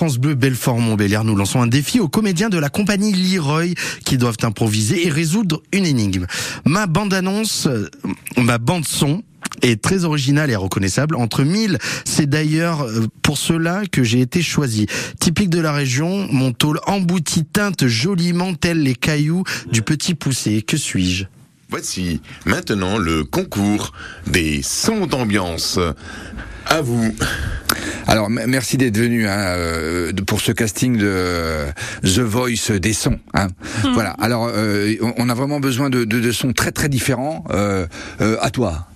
France Bleu Belfort-Montbéliard, nous lançons un défi aux comédiens de la compagnie Leroy qui doivent improviser et résoudre une énigme. Ma bande-annonce, euh, ma bande-son est très originale et reconnaissable. Entre mille, c'est d'ailleurs euh, pour cela que j'ai été choisi. Typique de la région, mon tôle embouti teinte joliment tel les cailloux du petit poussé. Que suis-je? Voici maintenant le concours des sons d'ambiance. À vous. Alors merci d'être venu hein, euh, pour ce casting de euh, The Voice des sons. Hein. Hmm. Voilà. Alors euh, on a vraiment besoin de, de, de sons très très différents. à toi.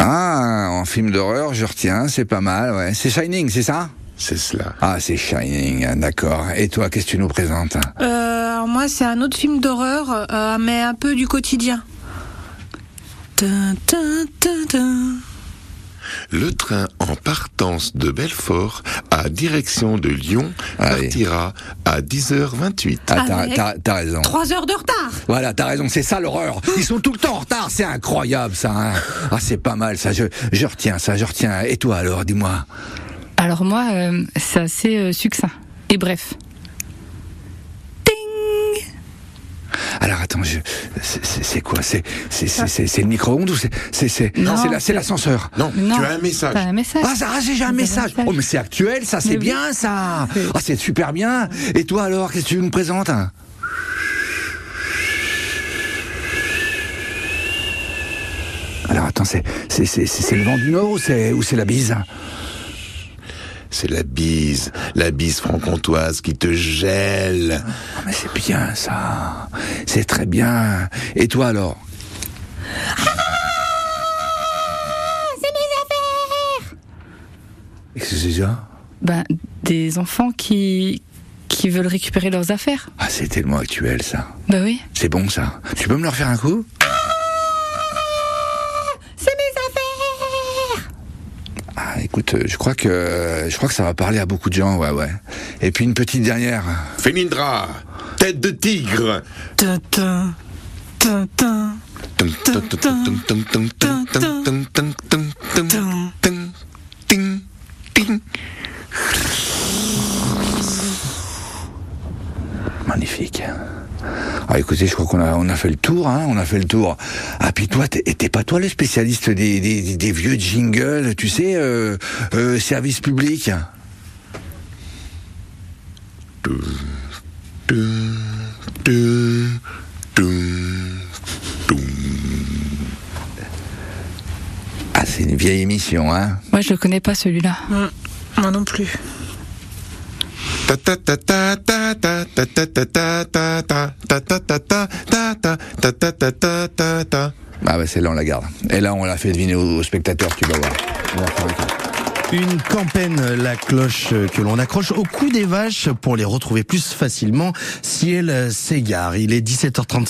Ah, en film d'horreur, je retiens, c'est pas mal. Ouais, c'est Shining, c'est ça? C'est cela. Ah, c'est Shining, d'accord. Et toi, qu'est-ce que tu nous présentes? Euh, Alors moi, c'est un autre film d'horreur, euh, mais un peu du quotidien. Le train en partance de Belfort à direction de Lyon partira à 10h28. Ah, t'as, raison. 3 heures de retard. Voilà, t'as raison, c'est ça l'horreur. Ils sont tout le temps en retard, c'est incroyable ça. Hein. ah, c'est pas mal ça, je, je retiens ça, je retiens. Et toi alors, dis-moi? Alors moi, euh, c'est assez euh, succinct et bref. Attends, c'est quoi C'est c'est le micro-ondes ou c'est c'est c'est l'ascenseur non, tu as un message. un message. Ah, ça, j'ai un message. Oh mais c'est actuel, ça c'est bien ça. Ah c'est super bien. Et toi alors, qu'est-ce que tu nous présentes Alors attends, c'est c'est le vent du nord ou c'est ou c'est la bise c'est la bise, la bise franc-comtoise qui te gèle. Oh, mais c'est bien ça, c'est très bien. Et toi alors? Ah, C'est mes affaires Qu'est-ce que c'est ça? Ben, des enfants qui qui veulent récupérer leurs affaires. Ah, c'est tellement actuel ça. Bah oui. C'est bon ça. Tu peux me leur faire un coup? Écoute, je crois que je crois que ça va parler à beaucoup de gens, ouais, ouais. Et puis une petite dernière. Fénindra, tête de tigre. Magnifique. Ah, écoutez, je crois qu'on a, on a fait le tour, hein, on a fait le tour. Ah, puis toi, t'es pas toi le spécialiste des, des, des vieux jingles, tu sais, euh, euh, service public? Ah, c'est une vieille émission, hein Moi, je le connais pas, celui-là. moi non plus. Ah bah celle-là on la garde. Et là on l'a fait deviner aux, spectateurs, tu vas voir. Une campagne, la cloche que l'on accroche au cou des vaches pour les retrouver plus facilement si elles s'égarent. Il est 17h35.